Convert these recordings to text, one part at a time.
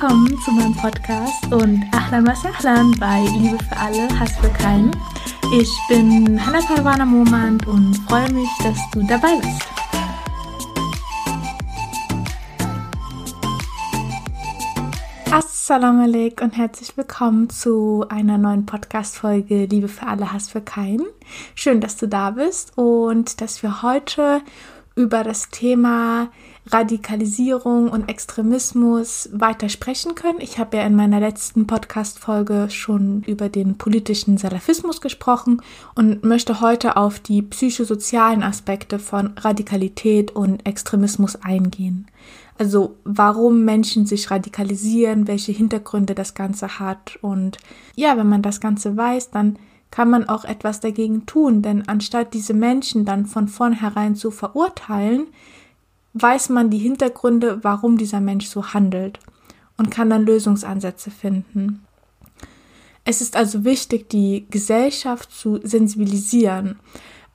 Willkommen zu meinem Podcast und Ahlan was Ahlan bei Liebe für alle, Hass für keinen. Ich bin Hannah Parwana Momand und freue mich, dass du dabei bist. Assalamu alaikum und herzlich willkommen zu einer neuen Podcast-Folge Liebe für alle, Hass für keinen. Schön, dass du da bist und dass wir heute über das Thema Radikalisierung und Extremismus weiter sprechen können. Ich habe ja in meiner letzten Podcast-Folge schon über den politischen Salafismus gesprochen und möchte heute auf die psychosozialen Aspekte von Radikalität und Extremismus eingehen. Also warum Menschen sich radikalisieren, welche Hintergründe das Ganze hat. Und ja, wenn man das Ganze weiß, dann kann man auch etwas dagegen tun, denn anstatt diese Menschen dann von vornherein zu verurteilen, weiß man die Hintergründe, warum dieser Mensch so handelt und kann dann Lösungsansätze finden. Es ist also wichtig, die Gesellschaft zu sensibilisieren,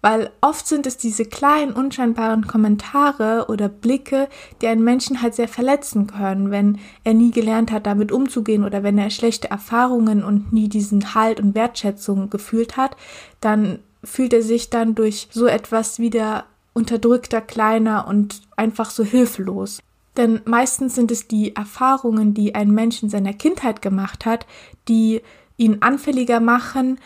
weil oft sind es diese kleinen, unscheinbaren Kommentare oder Blicke, die einen Menschen halt sehr verletzen können, wenn er nie gelernt hat, damit umzugehen oder wenn er schlechte Erfahrungen und nie diesen Halt und Wertschätzung gefühlt hat, dann fühlt er sich dann durch so etwas wieder unterdrückter, kleiner und einfach so hilflos. Denn meistens sind es die Erfahrungen, die ein Mensch in seiner Kindheit gemacht hat, die ihn anfälliger machen,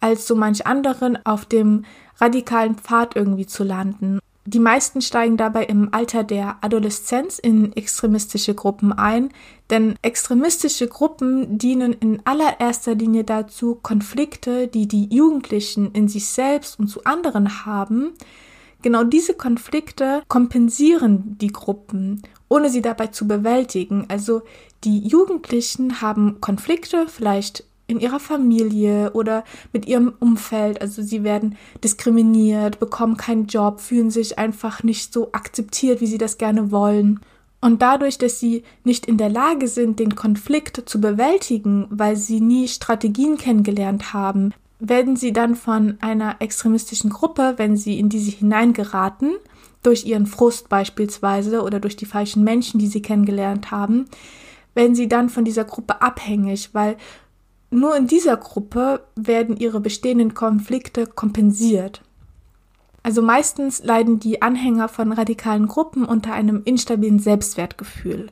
als so manch anderen auf dem radikalen Pfad irgendwie zu landen. Die meisten steigen dabei im Alter der Adoleszenz in extremistische Gruppen ein, denn extremistische Gruppen dienen in allererster Linie dazu, Konflikte, die die Jugendlichen in sich selbst und zu anderen haben, Genau diese Konflikte kompensieren die Gruppen, ohne sie dabei zu bewältigen. Also die Jugendlichen haben Konflikte, vielleicht in ihrer Familie oder mit ihrem Umfeld. Also sie werden diskriminiert, bekommen keinen Job, fühlen sich einfach nicht so akzeptiert, wie sie das gerne wollen. Und dadurch, dass sie nicht in der Lage sind, den Konflikt zu bewältigen, weil sie nie Strategien kennengelernt haben, werden sie dann von einer extremistischen Gruppe, wenn sie in diese hineingeraten, durch ihren Frust beispielsweise oder durch die falschen Menschen, die sie kennengelernt haben, werden sie dann von dieser Gruppe abhängig, weil nur in dieser Gruppe werden ihre bestehenden Konflikte kompensiert. Also meistens leiden die Anhänger von radikalen Gruppen unter einem instabilen Selbstwertgefühl.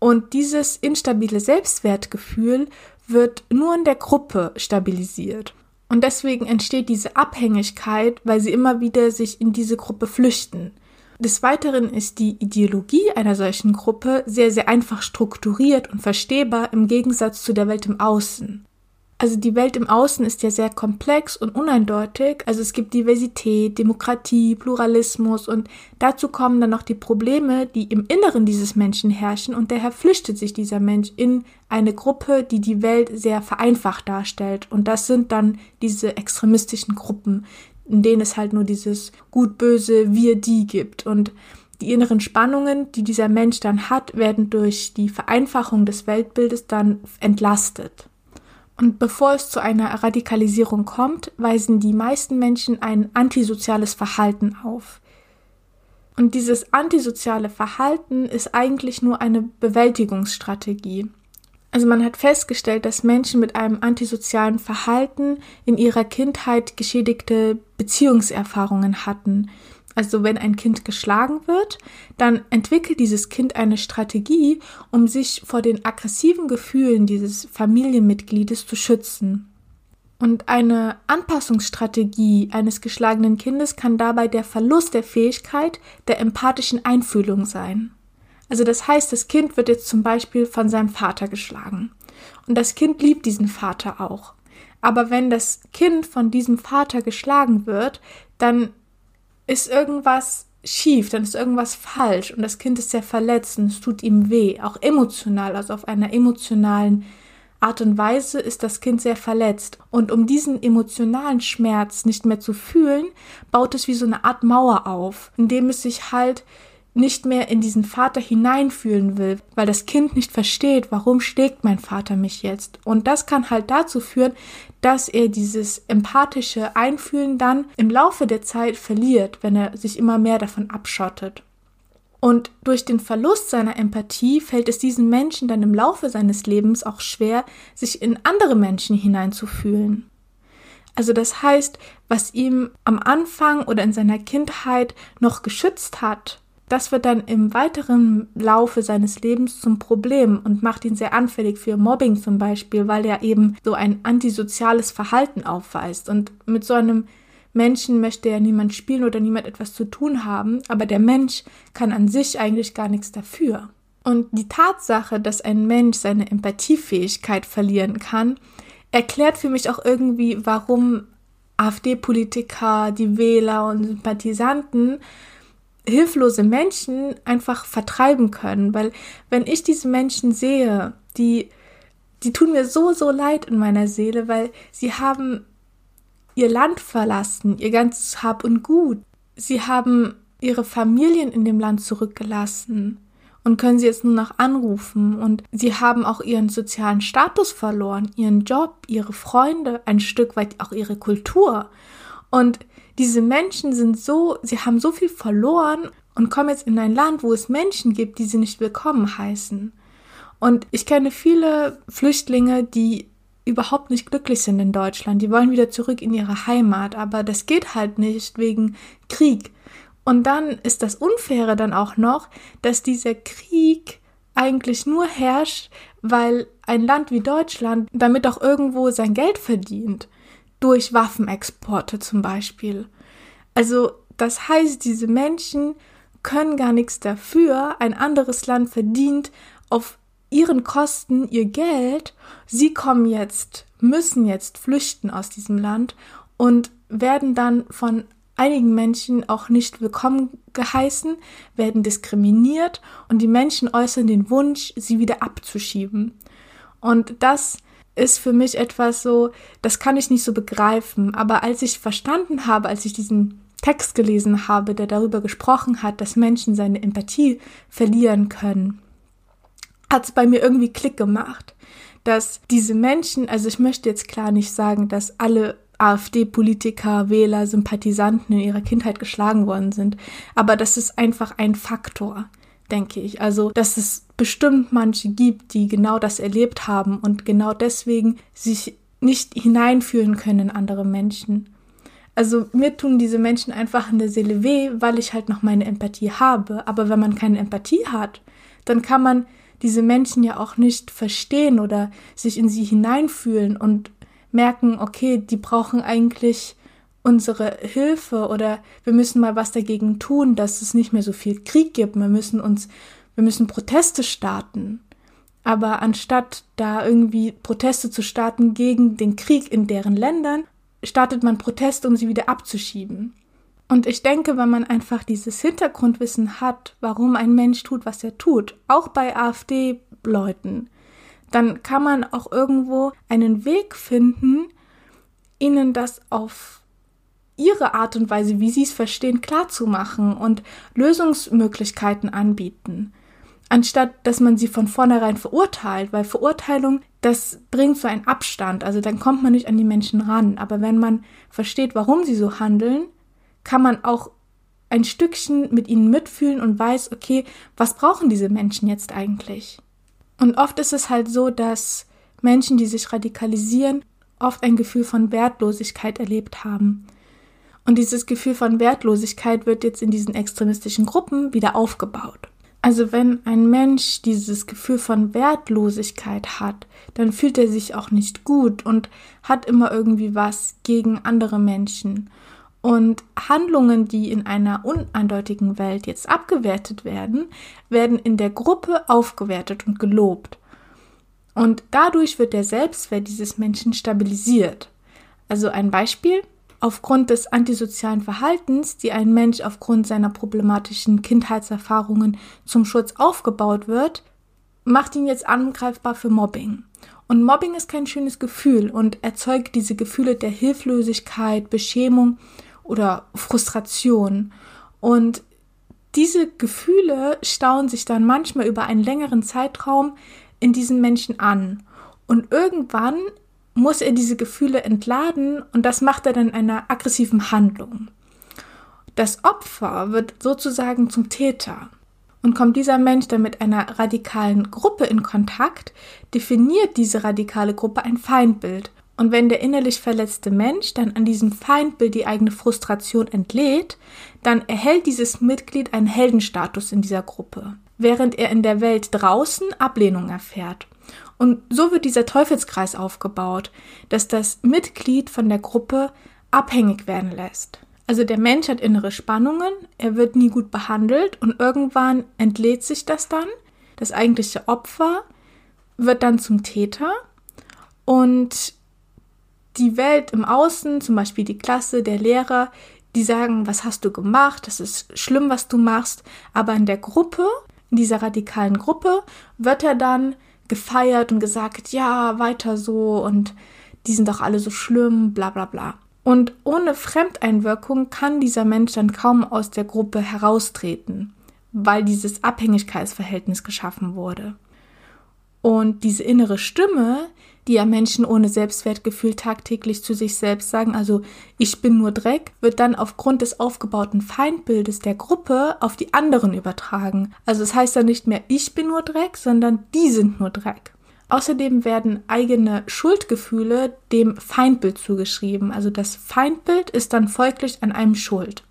Und dieses instabile Selbstwertgefühl wird nur in der Gruppe stabilisiert. Und deswegen entsteht diese Abhängigkeit, weil sie immer wieder sich in diese Gruppe flüchten. Des Weiteren ist die Ideologie einer solchen Gruppe sehr, sehr einfach strukturiert und verstehbar im Gegensatz zu der Welt im Außen. Also die Welt im Außen ist ja sehr komplex und uneindeutig. Also es gibt Diversität, Demokratie, Pluralismus und dazu kommen dann noch die Probleme, die im Inneren dieses Menschen herrschen und daher flüchtet sich dieser Mensch in eine Gruppe, die die Welt sehr vereinfacht darstellt. Und das sind dann diese extremistischen Gruppen, in denen es halt nur dieses gut-böse Wir-Die gibt und die inneren Spannungen, die dieser Mensch dann hat, werden durch die Vereinfachung des Weltbildes dann entlastet. Und bevor es zu einer Radikalisierung kommt, weisen die meisten Menschen ein antisoziales Verhalten auf. Und dieses antisoziale Verhalten ist eigentlich nur eine Bewältigungsstrategie. Also man hat festgestellt, dass Menschen mit einem antisozialen Verhalten in ihrer Kindheit geschädigte Beziehungserfahrungen hatten, also wenn ein Kind geschlagen wird, dann entwickelt dieses Kind eine Strategie, um sich vor den aggressiven Gefühlen dieses Familienmitgliedes zu schützen. Und eine Anpassungsstrategie eines geschlagenen Kindes kann dabei der Verlust der Fähigkeit der empathischen Einfühlung sein. Also das heißt, das Kind wird jetzt zum Beispiel von seinem Vater geschlagen. Und das Kind liebt diesen Vater auch. Aber wenn das Kind von diesem Vater geschlagen wird, dann ist irgendwas schief, dann ist irgendwas falsch und das Kind ist sehr verletzt und es tut ihm weh, auch emotional, also auf einer emotionalen Art und Weise ist das Kind sehr verletzt. Und um diesen emotionalen Schmerz nicht mehr zu fühlen, baut es wie so eine Art Mauer auf, indem es sich halt nicht mehr in diesen Vater hineinfühlen will, weil das Kind nicht versteht, warum schlägt mein Vater mich jetzt. Und das kann halt dazu führen, dass er dieses empathische Einfühlen dann im Laufe der Zeit verliert, wenn er sich immer mehr davon abschottet. Und durch den Verlust seiner Empathie fällt es diesem Menschen dann im Laufe seines Lebens auch schwer, sich in andere Menschen hineinzufühlen. Also das heißt, was ihm am Anfang oder in seiner Kindheit noch geschützt hat, das wird dann im weiteren Laufe seines Lebens zum Problem und macht ihn sehr anfällig für Mobbing zum Beispiel, weil er eben so ein antisoziales Verhalten aufweist. Und mit so einem Menschen möchte ja niemand spielen oder niemand etwas zu tun haben, aber der Mensch kann an sich eigentlich gar nichts dafür. Und die Tatsache, dass ein Mensch seine Empathiefähigkeit verlieren kann, erklärt für mich auch irgendwie, warum AfD-Politiker, die Wähler und Sympathisanten hilflose Menschen einfach vertreiben können, weil wenn ich diese Menschen sehe, die die tun mir so so leid in meiner Seele, weil sie haben ihr Land verlassen, ihr ganzes Hab und Gut. Sie haben ihre Familien in dem Land zurückgelassen und können sie jetzt nur noch anrufen und sie haben auch ihren sozialen Status verloren, ihren Job, ihre Freunde, ein Stück weit auch ihre Kultur. Und diese Menschen sind so, sie haben so viel verloren und kommen jetzt in ein Land, wo es Menschen gibt, die sie nicht willkommen heißen. Und ich kenne viele Flüchtlinge, die überhaupt nicht glücklich sind in Deutschland. Die wollen wieder zurück in ihre Heimat, aber das geht halt nicht wegen Krieg. Und dann ist das Unfaire dann auch noch, dass dieser Krieg eigentlich nur herrscht, weil ein Land wie Deutschland damit auch irgendwo sein Geld verdient. Durch Waffenexporte zum Beispiel. Also, das heißt, diese Menschen können gar nichts dafür. Ein anderes Land verdient auf ihren Kosten ihr Geld. Sie kommen jetzt, müssen jetzt flüchten aus diesem Land und werden dann von einigen Menschen auch nicht willkommen geheißen, werden diskriminiert und die Menschen äußern den Wunsch, sie wieder abzuschieben. Und das ist für mich etwas so, das kann ich nicht so begreifen. Aber als ich verstanden habe, als ich diesen Text gelesen habe, der darüber gesprochen hat, dass Menschen seine Empathie verlieren können, hat es bei mir irgendwie Klick gemacht, dass diese Menschen, also ich möchte jetzt klar nicht sagen, dass alle AfD-Politiker, Wähler, Sympathisanten in ihrer Kindheit geschlagen worden sind, aber das ist einfach ein Faktor, denke ich. Also, dass es bestimmt manche gibt, die genau das erlebt haben und genau deswegen sich nicht hineinfühlen können in andere Menschen. Also mir tun diese Menschen einfach in der Seele weh, weil ich halt noch meine Empathie habe. Aber wenn man keine Empathie hat, dann kann man diese Menschen ja auch nicht verstehen oder sich in sie hineinfühlen und merken, okay, die brauchen eigentlich unsere Hilfe oder wir müssen mal was dagegen tun, dass es nicht mehr so viel Krieg gibt. Wir müssen uns, wir müssen Proteste starten. Aber anstatt da irgendwie Proteste zu starten gegen den Krieg in deren Ländern, startet man Proteste, um sie wieder abzuschieben. Und ich denke, wenn man einfach dieses Hintergrundwissen hat, warum ein Mensch tut, was er tut, auch bei AfD-Leuten, dann kann man auch irgendwo einen Weg finden, ihnen das auf ihre Art und Weise, wie sie es verstehen, klarzumachen und Lösungsmöglichkeiten anbieten. Anstatt dass man sie von vornherein verurteilt, weil Verurteilung, das bringt so einen Abstand, also dann kommt man nicht an die Menschen ran. Aber wenn man versteht, warum sie so handeln, kann man auch ein Stückchen mit ihnen mitfühlen und weiß, okay, was brauchen diese Menschen jetzt eigentlich? Und oft ist es halt so, dass Menschen, die sich radikalisieren, oft ein Gefühl von Wertlosigkeit erlebt haben. Und dieses Gefühl von Wertlosigkeit wird jetzt in diesen extremistischen Gruppen wieder aufgebaut. Also wenn ein Mensch dieses Gefühl von Wertlosigkeit hat, dann fühlt er sich auch nicht gut und hat immer irgendwie was gegen andere Menschen. Und Handlungen, die in einer uneindeutigen Welt jetzt abgewertet werden, werden in der Gruppe aufgewertet und gelobt. Und dadurch wird der Selbstwert dieses Menschen stabilisiert. Also ein Beispiel. Aufgrund des antisozialen Verhaltens, die ein Mensch aufgrund seiner problematischen Kindheitserfahrungen zum Schutz aufgebaut wird, macht ihn jetzt angreifbar für Mobbing. Und Mobbing ist kein schönes Gefühl und erzeugt diese Gefühle der Hilflosigkeit, Beschämung oder Frustration. Und diese Gefühle stauen sich dann manchmal über einen längeren Zeitraum in diesen Menschen an. Und irgendwann muss er diese Gefühle entladen und das macht er dann in einer aggressiven Handlung. Das Opfer wird sozusagen zum Täter. Und kommt dieser Mensch dann mit einer radikalen Gruppe in Kontakt, definiert diese radikale Gruppe ein Feindbild. Und wenn der innerlich verletzte Mensch dann an diesem Feindbild die eigene Frustration entlädt, dann erhält dieses Mitglied einen Heldenstatus in dieser Gruppe, während er in der Welt draußen Ablehnung erfährt. Und so wird dieser Teufelskreis aufgebaut, dass das Mitglied von der Gruppe abhängig werden lässt. Also der Mensch hat innere Spannungen, er wird nie gut behandelt und irgendwann entlädt sich das dann. Das eigentliche Opfer wird dann zum Täter und die Welt im Außen, zum Beispiel die Klasse, der Lehrer, die sagen, was hast du gemacht, das ist schlimm, was du machst, aber in der Gruppe, in dieser radikalen Gruppe, wird er dann gefeiert und gesagt, ja, weiter so und die sind doch alle so schlimm, bla bla bla. Und ohne Fremdeinwirkung kann dieser Mensch dann kaum aus der Gruppe heraustreten, weil dieses Abhängigkeitsverhältnis geschaffen wurde. Und diese innere Stimme, die ja Menschen ohne Selbstwertgefühl tagtäglich zu sich selbst sagen, also ich bin nur Dreck, wird dann aufgrund des aufgebauten Feindbildes der Gruppe auf die anderen übertragen. Also es heißt dann nicht mehr ich bin nur Dreck, sondern die sind nur Dreck. Außerdem werden eigene Schuldgefühle dem Feindbild zugeschrieben. Also das Feindbild ist dann folglich an einem schuld.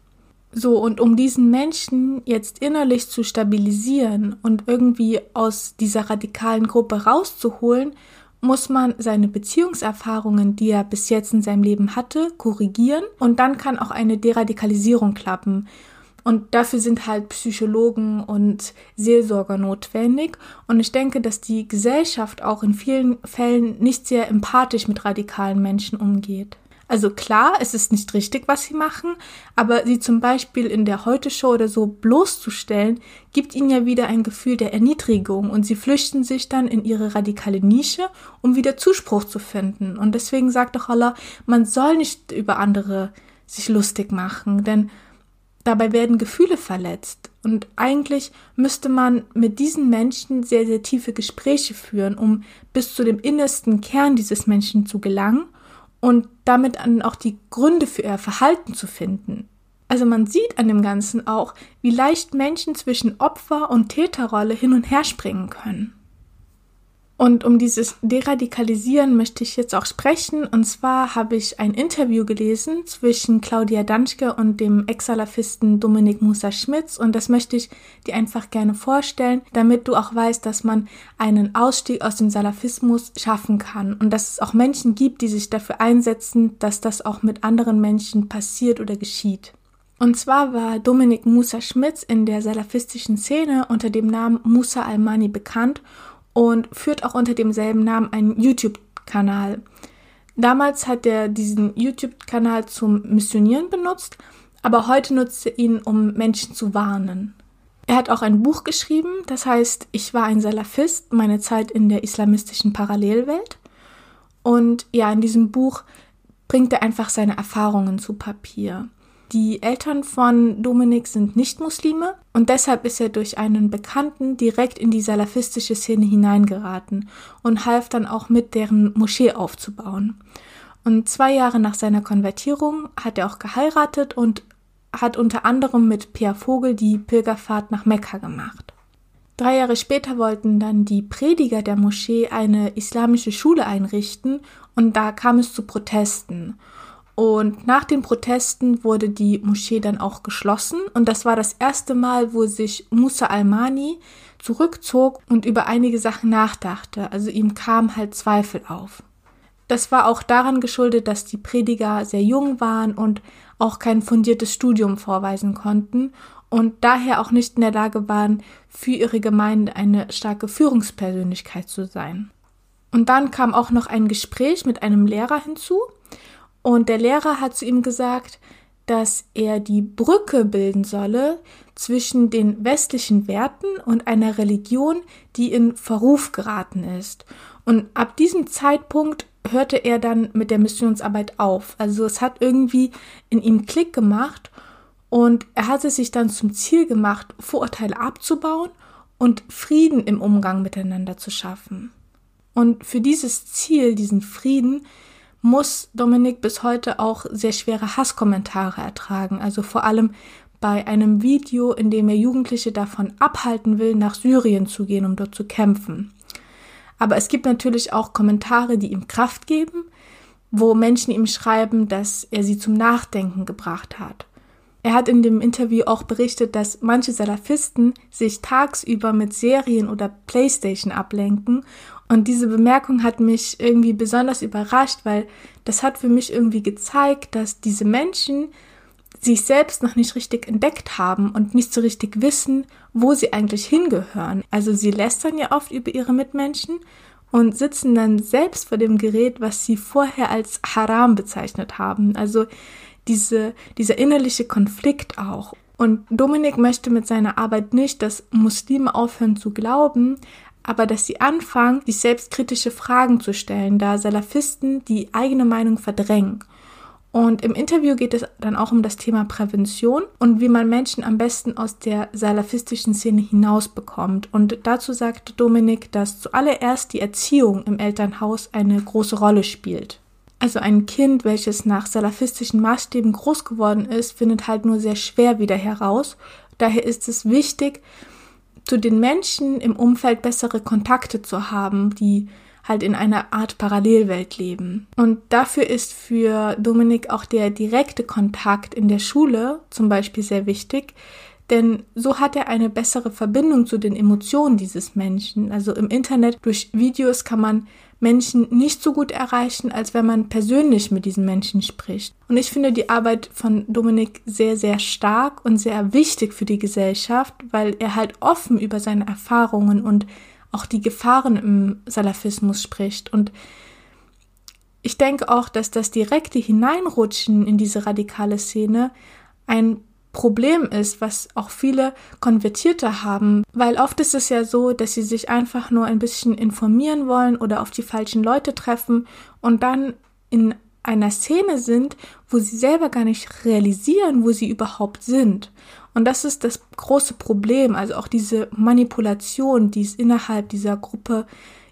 So, und um diesen Menschen jetzt innerlich zu stabilisieren und irgendwie aus dieser radikalen Gruppe rauszuholen, muss man seine Beziehungserfahrungen, die er bis jetzt in seinem Leben hatte, korrigieren und dann kann auch eine Deradikalisierung klappen. Und dafür sind halt Psychologen und Seelsorger notwendig. Und ich denke, dass die Gesellschaft auch in vielen Fällen nicht sehr empathisch mit radikalen Menschen umgeht. Also klar, es ist nicht richtig, was sie machen, aber sie zum Beispiel in der Heute-Show oder so bloßzustellen, gibt ihnen ja wieder ein Gefühl der Erniedrigung und sie flüchten sich dann in ihre radikale Nische, um wieder Zuspruch zu finden. Und deswegen sagt doch Allah, man soll nicht über andere sich lustig machen, denn Dabei werden Gefühle verletzt und eigentlich müsste man mit diesen Menschen sehr, sehr tiefe Gespräche führen, um bis zu dem innersten Kern dieses Menschen zu gelangen und damit auch die Gründe für ihr Verhalten zu finden. Also man sieht an dem Ganzen auch, wie leicht Menschen zwischen Opfer und Täterrolle hin und her springen können. Und um dieses Deradikalisieren möchte ich jetzt auch sprechen. Und zwar habe ich ein Interview gelesen zwischen Claudia Danschke und dem Ex-Salafisten Dominik Musa Schmitz. Und das möchte ich dir einfach gerne vorstellen, damit du auch weißt, dass man einen Ausstieg aus dem Salafismus schaffen kann. Und dass es auch Menschen gibt, die sich dafür einsetzen, dass das auch mit anderen Menschen passiert oder geschieht. Und zwar war Dominik Musa Schmitz in der salafistischen Szene unter dem Namen Musa Almani bekannt und führt auch unter demselben Namen einen YouTube-Kanal. Damals hat er diesen YouTube-Kanal zum Missionieren benutzt, aber heute nutzt er ihn, um Menschen zu warnen. Er hat auch ein Buch geschrieben, das heißt Ich war ein Salafist, meine Zeit in der islamistischen Parallelwelt. Und ja, in diesem Buch bringt er einfach seine Erfahrungen zu Papier. Die Eltern von Dominik sind nicht Muslime und deshalb ist er durch einen Bekannten direkt in die salafistische Szene hineingeraten und half dann auch mit, deren Moschee aufzubauen. Und zwei Jahre nach seiner Konvertierung hat er auch geheiratet und hat unter anderem mit Pierre Vogel die Pilgerfahrt nach Mekka gemacht. Drei Jahre später wollten dann die Prediger der Moschee eine islamische Schule einrichten und da kam es zu Protesten. Und nach den Protesten wurde die Moschee dann auch geschlossen. Und das war das erste Mal, wo sich Musa Almani zurückzog und über einige Sachen nachdachte. Also ihm kam halt Zweifel auf. Das war auch daran geschuldet, dass die Prediger sehr jung waren und auch kein fundiertes Studium vorweisen konnten und daher auch nicht in der Lage waren, für ihre Gemeinde eine starke Führungspersönlichkeit zu sein. Und dann kam auch noch ein Gespräch mit einem Lehrer hinzu, und der Lehrer hat zu ihm gesagt, dass er die Brücke bilden solle zwischen den westlichen Werten und einer Religion, die in Verruf geraten ist. Und ab diesem Zeitpunkt hörte er dann mit der Missionsarbeit auf. Also es hat irgendwie in ihm Klick gemacht und er hatte sich dann zum Ziel gemacht, Vorurteile abzubauen und Frieden im Umgang miteinander zu schaffen. Und für dieses Ziel, diesen Frieden, muss Dominik bis heute auch sehr schwere Hasskommentare ertragen, also vor allem bei einem Video, in dem er Jugendliche davon abhalten will, nach Syrien zu gehen, um dort zu kämpfen. Aber es gibt natürlich auch Kommentare, die ihm Kraft geben, wo Menschen ihm schreiben, dass er sie zum Nachdenken gebracht hat. Er hat in dem Interview auch berichtet, dass manche Salafisten sich tagsüber mit Serien oder Playstation ablenken. Und diese Bemerkung hat mich irgendwie besonders überrascht, weil das hat für mich irgendwie gezeigt, dass diese Menschen sich selbst noch nicht richtig entdeckt haben und nicht so richtig wissen, wo sie eigentlich hingehören. Also sie lästern ja oft über ihre Mitmenschen und sitzen dann selbst vor dem Gerät, was sie vorher als Haram bezeichnet haben. Also diese, dieser innerliche Konflikt auch. Und Dominik möchte mit seiner Arbeit nicht, dass Muslime aufhören zu glauben, aber dass sie anfangen, sich selbstkritische Fragen zu stellen, da Salafisten die eigene Meinung verdrängen. Und im Interview geht es dann auch um das Thema Prävention und wie man Menschen am besten aus der salafistischen Szene hinausbekommt. Und dazu sagt Dominik, dass zuallererst die Erziehung im Elternhaus eine große Rolle spielt. Also ein Kind, welches nach salafistischen Maßstäben groß geworden ist, findet halt nur sehr schwer wieder heraus. Daher ist es wichtig, zu den Menschen im Umfeld bessere Kontakte zu haben, die halt in einer Art Parallelwelt leben. Und dafür ist für Dominik auch der direkte Kontakt in der Schule zum Beispiel sehr wichtig, denn so hat er eine bessere Verbindung zu den Emotionen dieses Menschen. Also im Internet durch Videos kann man Menschen nicht so gut erreichen, als wenn man persönlich mit diesen Menschen spricht. Und ich finde die Arbeit von Dominik sehr, sehr stark und sehr wichtig für die Gesellschaft, weil er halt offen über seine Erfahrungen und auch die Gefahren im Salafismus spricht. Und ich denke auch, dass das direkte Hineinrutschen in diese radikale Szene ein Problem ist, was auch viele Konvertierte haben, weil oft ist es ja so, dass sie sich einfach nur ein bisschen informieren wollen oder auf die falschen Leute treffen und dann in einer Szene sind, wo sie selber gar nicht realisieren, wo sie überhaupt sind. Und das ist das große Problem, also auch diese Manipulation, die es innerhalb dieser Gruppe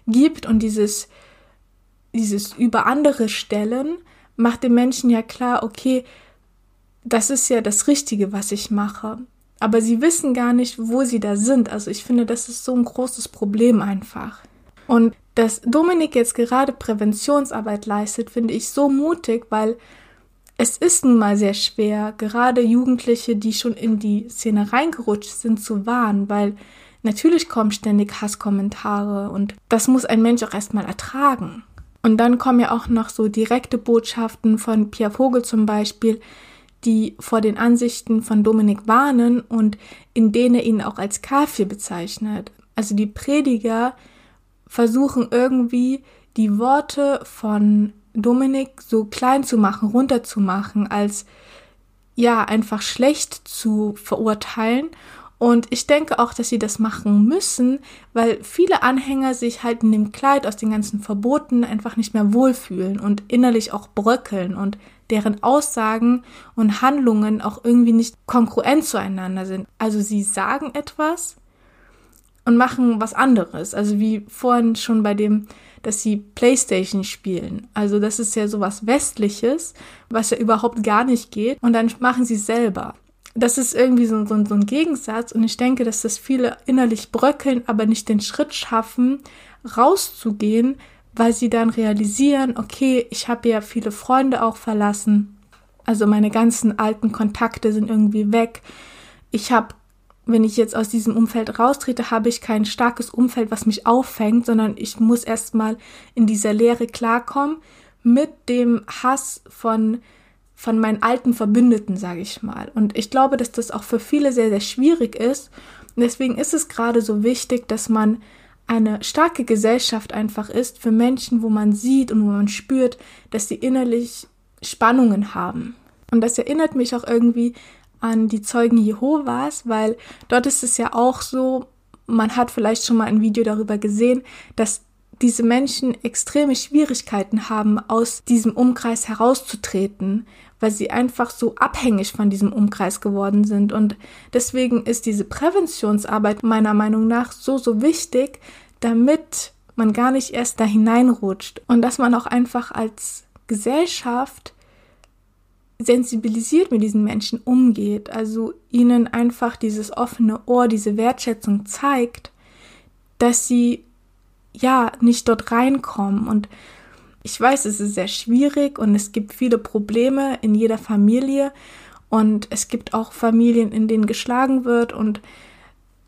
gibt und dieses, dieses über andere Stellen macht den Menschen ja klar, okay, das ist ja das Richtige, was ich mache. Aber sie wissen gar nicht, wo sie da sind. Also ich finde, das ist so ein großes Problem einfach. Und dass Dominik jetzt gerade Präventionsarbeit leistet, finde ich so mutig, weil es ist nun mal sehr schwer, gerade Jugendliche, die schon in die Szene reingerutscht sind, zu warnen, weil natürlich kommen ständig Hasskommentare und das muss ein Mensch auch erstmal ertragen. Und dann kommen ja auch noch so direkte Botschaften von Pierre Vogel zum Beispiel, die vor den Ansichten von Dominik warnen und in denen er ihn auch als Kafir bezeichnet. Also die Prediger versuchen irgendwie die Worte von Dominik so klein zu machen, runterzumachen, als ja einfach schlecht zu verurteilen. Und ich denke auch, dass sie das machen müssen, weil viele Anhänger sich halt in dem Kleid aus den ganzen Verboten einfach nicht mehr wohlfühlen und innerlich auch bröckeln und deren Aussagen und Handlungen auch irgendwie nicht kongruent zueinander sind. Also sie sagen etwas und machen was anderes. Also wie vorhin schon bei dem, dass sie Playstation spielen. Also das ist ja sowas Westliches, was ja überhaupt gar nicht geht. Und dann machen sie selber. Das ist irgendwie so, so, so ein Gegensatz. Und ich denke, dass das viele innerlich bröckeln, aber nicht den Schritt schaffen, rauszugehen, weil sie dann realisieren, okay, ich habe ja viele Freunde auch verlassen. Also meine ganzen alten Kontakte sind irgendwie weg. Ich habe, wenn ich jetzt aus diesem Umfeld raustrete, habe ich kein starkes Umfeld, was mich auffängt, sondern ich muss erstmal in dieser Lehre klarkommen mit dem Hass von von meinen alten Verbündeten, sage ich mal. Und ich glaube, dass das auch für viele sehr, sehr schwierig ist. Und deswegen ist es gerade so wichtig, dass man eine starke Gesellschaft einfach ist für Menschen, wo man sieht und wo man spürt, dass sie innerlich Spannungen haben. Und das erinnert mich auch irgendwie an die Zeugen Jehovas, weil dort ist es ja auch so, man hat vielleicht schon mal ein Video darüber gesehen, dass diese Menschen extreme Schwierigkeiten haben, aus diesem Umkreis herauszutreten, weil sie einfach so abhängig von diesem Umkreis geworden sind. Und deswegen ist diese Präventionsarbeit meiner Meinung nach so, so wichtig, damit man gar nicht erst da hineinrutscht und dass man auch einfach als Gesellschaft sensibilisiert mit diesen Menschen umgeht, also ihnen einfach dieses offene Ohr, diese Wertschätzung zeigt, dass sie ja nicht dort reinkommen. Und ich weiß, es ist sehr schwierig und es gibt viele Probleme in jeder Familie und es gibt auch Familien, in denen geschlagen wird und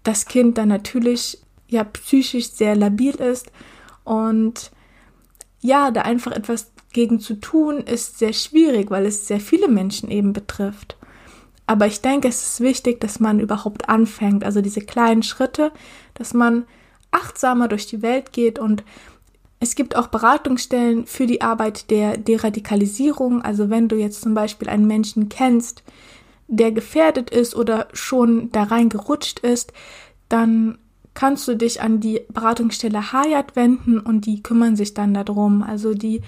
das Kind dann natürlich ja psychisch sehr labil ist und ja, da einfach etwas gegen zu tun, ist sehr schwierig, weil es sehr viele Menschen eben betrifft. Aber ich denke, es ist wichtig, dass man überhaupt anfängt, also diese kleinen Schritte, dass man achtsamer durch die Welt geht und es gibt auch Beratungsstellen für die Arbeit der Deradikalisierung. Also wenn du jetzt zum Beispiel einen Menschen kennst, der gefährdet ist oder schon da reingerutscht ist, dann kannst du dich an die Beratungsstelle Hayat wenden und die kümmern sich dann darum. Also die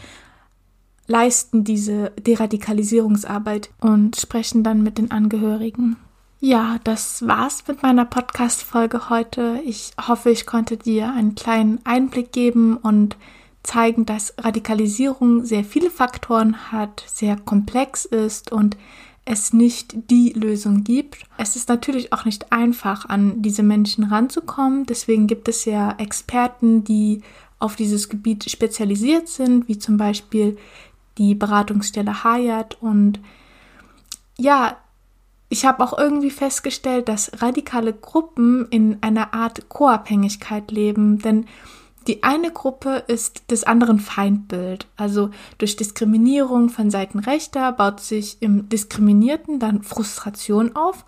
leisten diese Deradikalisierungsarbeit und sprechen dann mit den Angehörigen. Ja, das war's mit meiner Podcast-Folge heute. Ich hoffe, ich konnte dir einen kleinen Einblick geben und zeigen, dass Radikalisierung sehr viele Faktoren hat, sehr komplex ist und es nicht die Lösung gibt. Es ist natürlich auch nicht einfach, an diese Menschen ranzukommen. Deswegen gibt es ja Experten, die auf dieses Gebiet spezialisiert sind, wie zum Beispiel die Beratungsstelle Hayat. Und ja, ich habe auch irgendwie festgestellt, dass radikale Gruppen in einer Art Co-Abhängigkeit leben, denn die eine Gruppe ist des anderen Feindbild. Also durch Diskriminierung von Seiten Rechter baut sich im Diskriminierten dann Frustration auf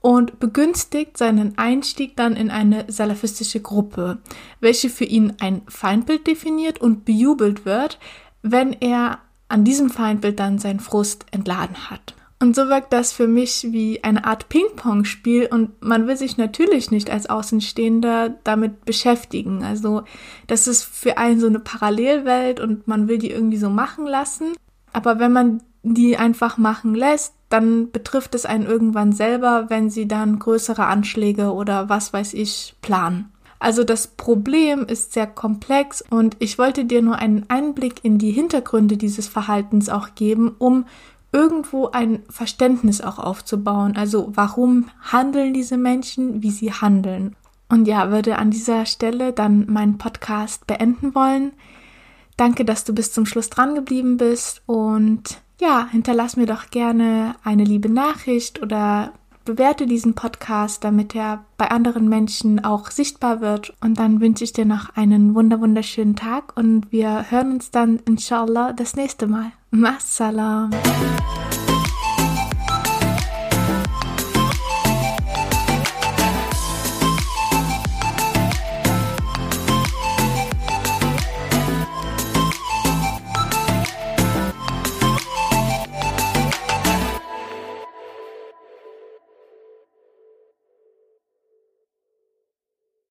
und begünstigt seinen Einstieg dann in eine salafistische Gruppe, welche für ihn ein Feindbild definiert und bejubelt wird, wenn er an diesem Feindbild dann seinen Frust entladen hat. Und so wirkt das für mich wie eine Art Ping-Pong-Spiel und man will sich natürlich nicht als Außenstehender damit beschäftigen. Also das ist für einen so eine Parallelwelt und man will die irgendwie so machen lassen. Aber wenn man die einfach machen lässt, dann betrifft es einen irgendwann selber, wenn sie dann größere Anschläge oder was weiß ich planen. Also das Problem ist sehr komplex und ich wollte dir nur einen Einblick in die Hintergründe dieses Verhaltens auch geben, um irgendwo ein Verständnis auch aufzubauen. Also warum handeln diese Menschen, wie sie handeln. Und ja, würde an dieser Stelle dann meinen Podcast beenden wollen. Danke, dass du bis zum Schluss dran geblieben bist und ja, hinterlass mir doch gerne eine liebe Nachricht oder bewerte diesen Podcast, damit er bei anderen Menschen auch sichtbar wird. Und dann wünsche ich dir noch einen wunder wunderschönen Tag und wir hören uns dann inshallah das nächste Mal. مع السلام